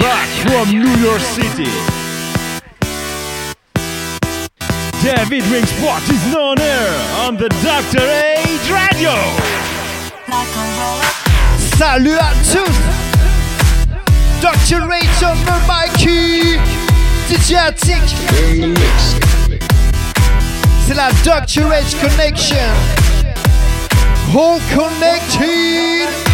Back from New York City. David Rings is on air on the Dr. Age Radio. Salut à tous Dr. Age on the mic DJ Attic C'est la Dr. Age Connection All connected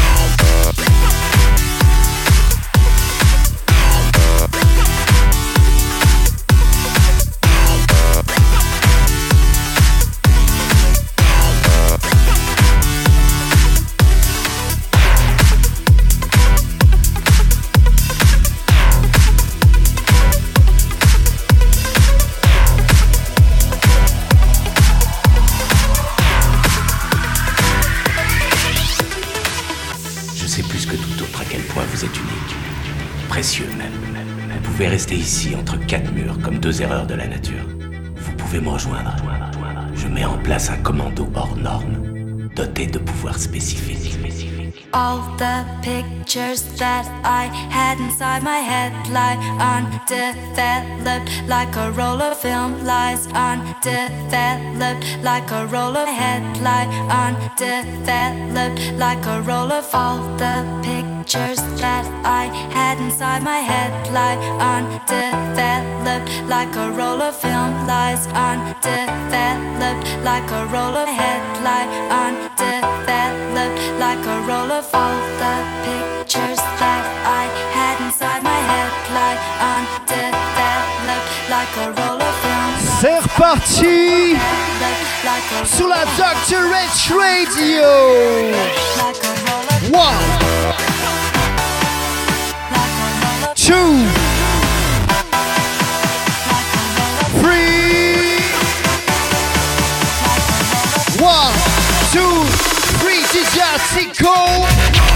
deux erreurs de la nature. Vous pouvez me rejoindre. Je mets en place un commando hors norme, doté de pouvoirs spécifiques. All the pictures that I had inside my head lie undeveloped like a roll of film lies undeveloped like a roll of head lie undeveloped like a roll of all the pictures that I had inside my head lie undeveloped like a roll of film lies undeveloped like a roll of head lie undeveloped like a roll of all the pictures that I had inside my head lie undeveloped like a roll of film C'est reparti like a sur la Dr. Rich Radio. like a roll of one, two, three. One, two, three. 这下气口。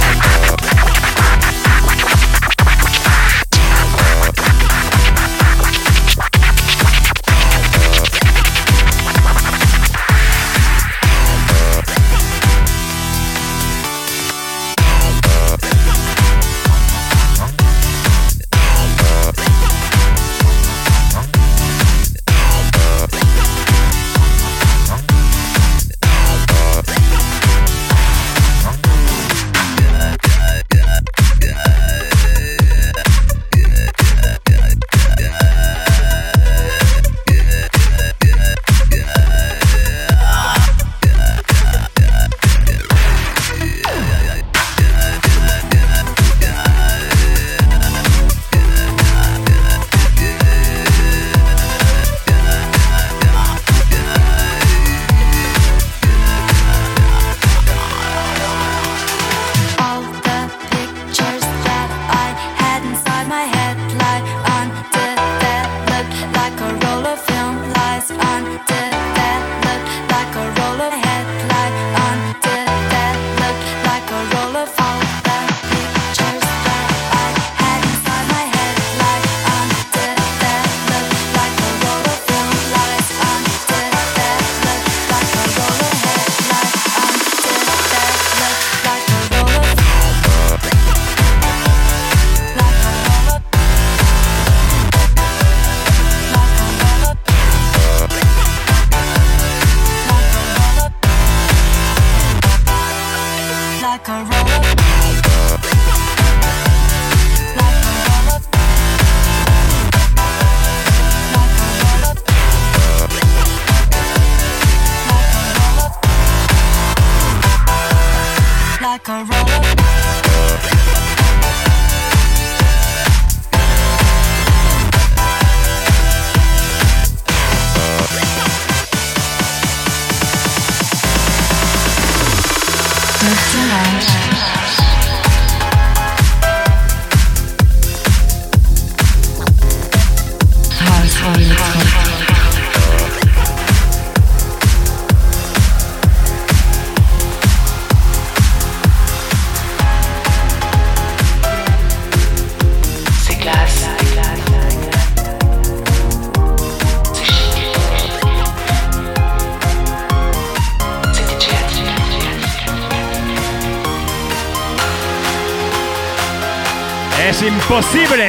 Imposible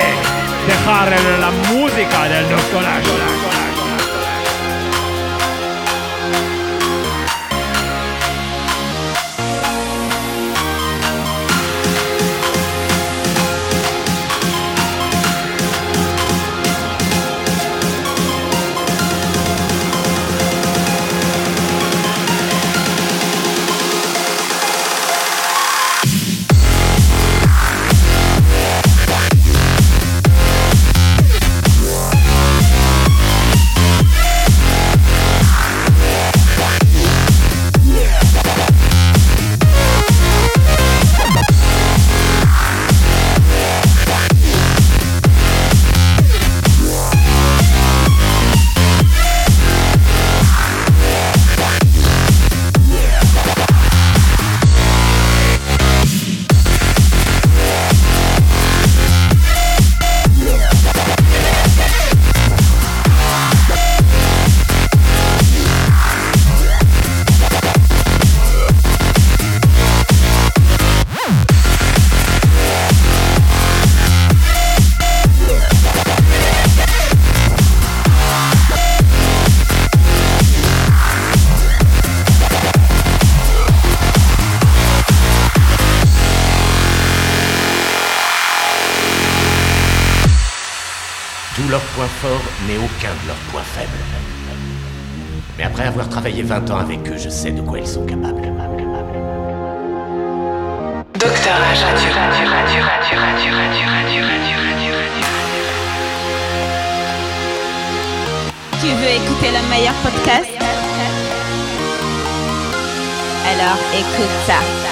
dejar la música del Dr. je sais de quoi ils sont capables. Docteur Tu veux écouter le meilleur podcast? Alors écoute ça.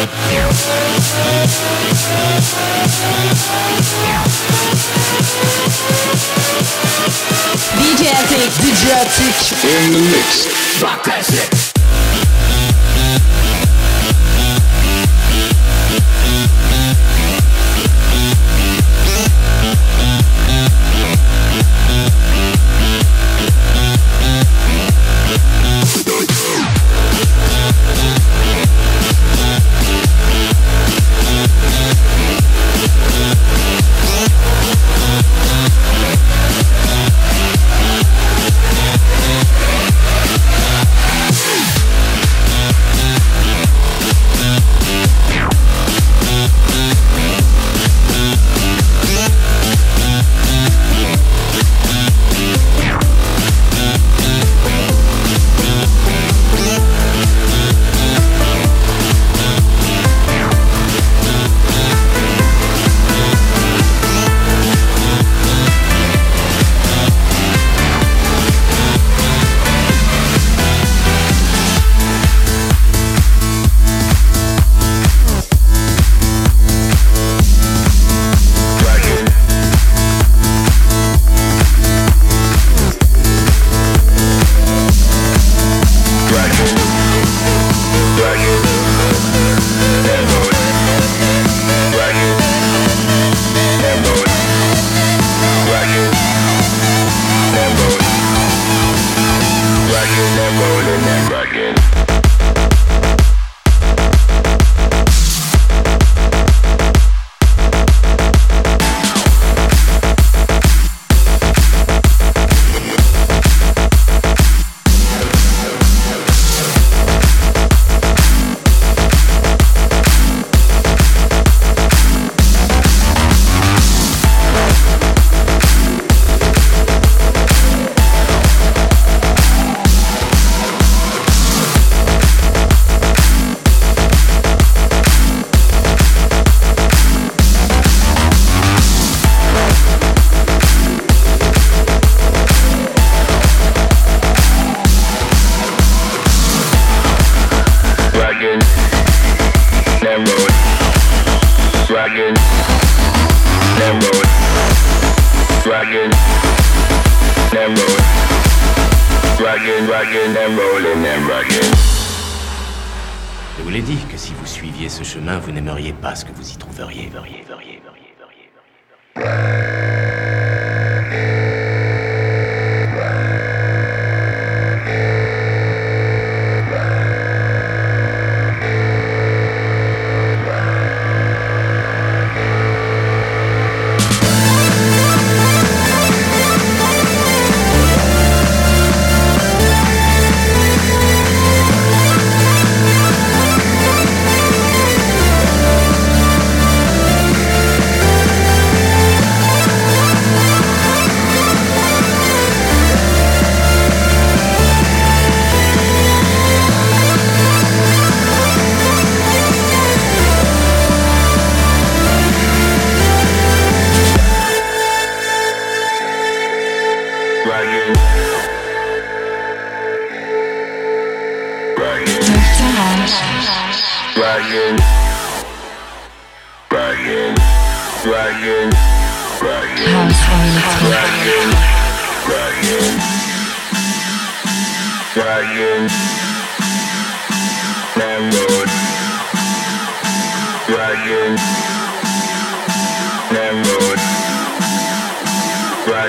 DJ Attic. DJ Attic. In the mix. rockin',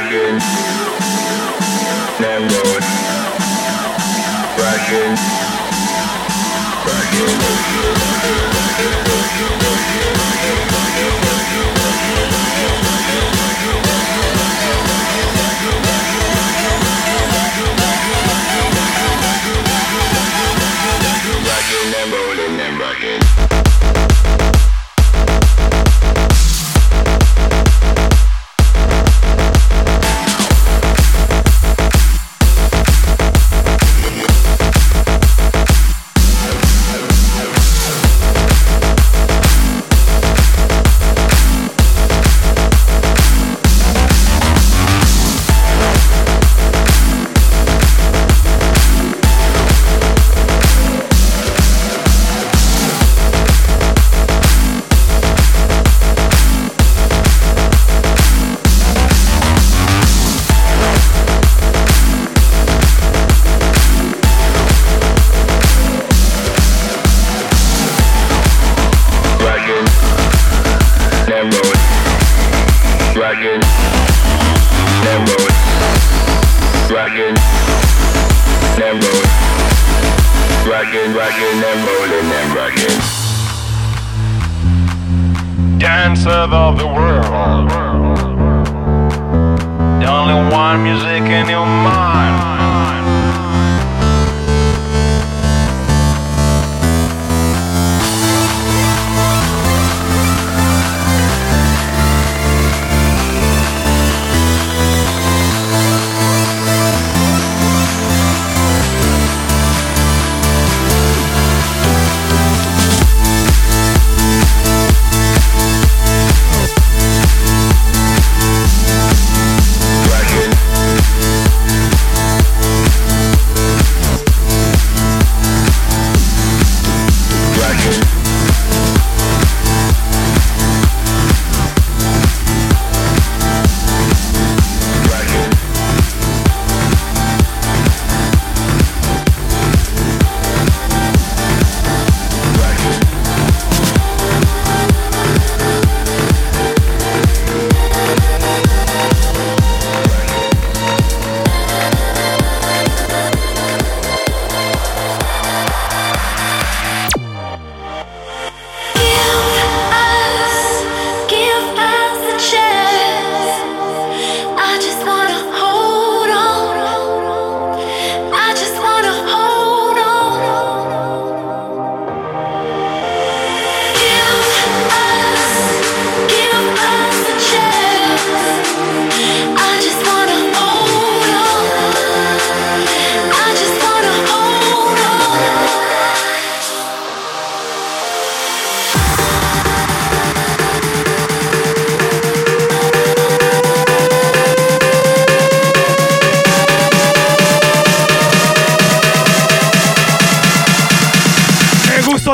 Thank you.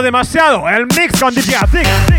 demasiado. El mix con DJ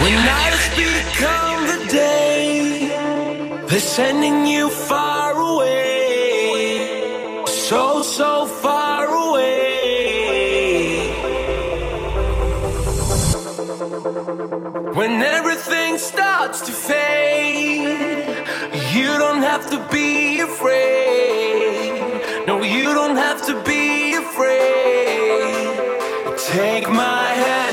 When become the day, they're sending you far away, so so far away. When everything starts to fade, you don't have to be afraid. No, you don't have to. Take my hand.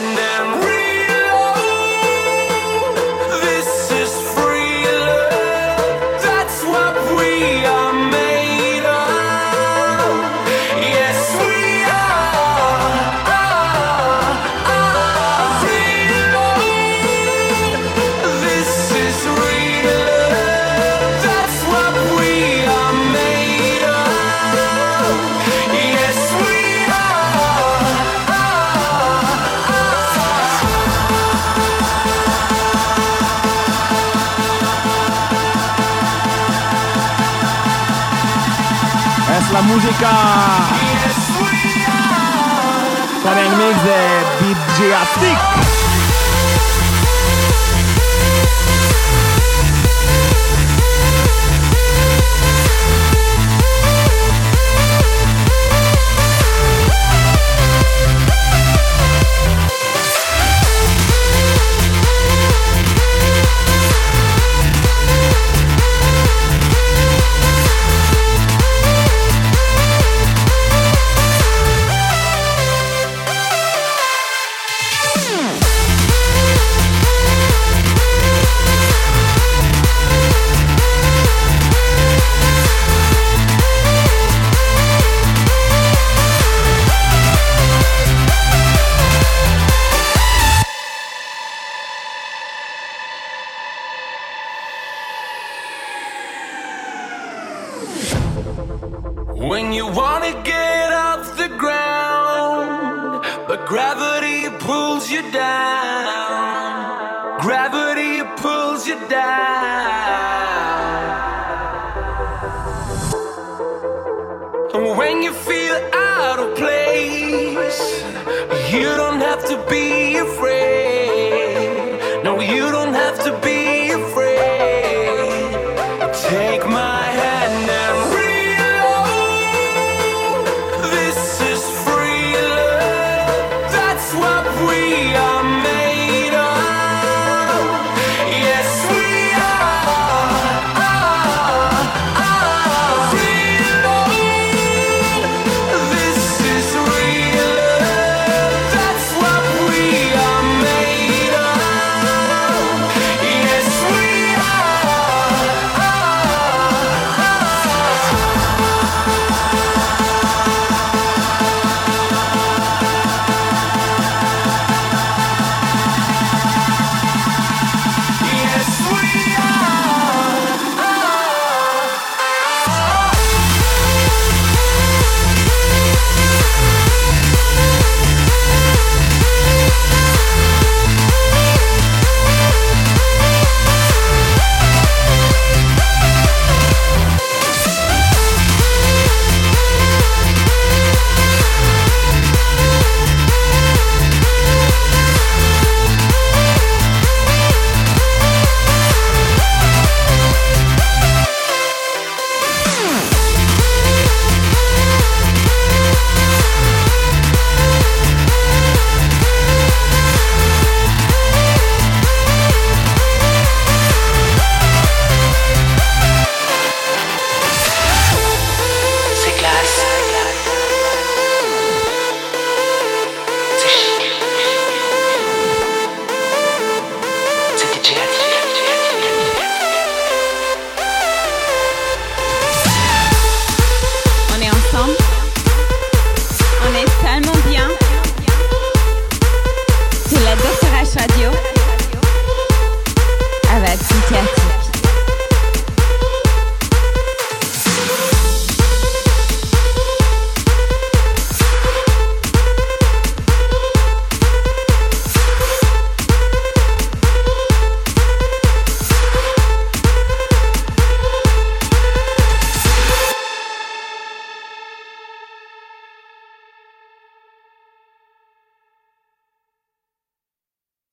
Musica con il mix de DJ Stick.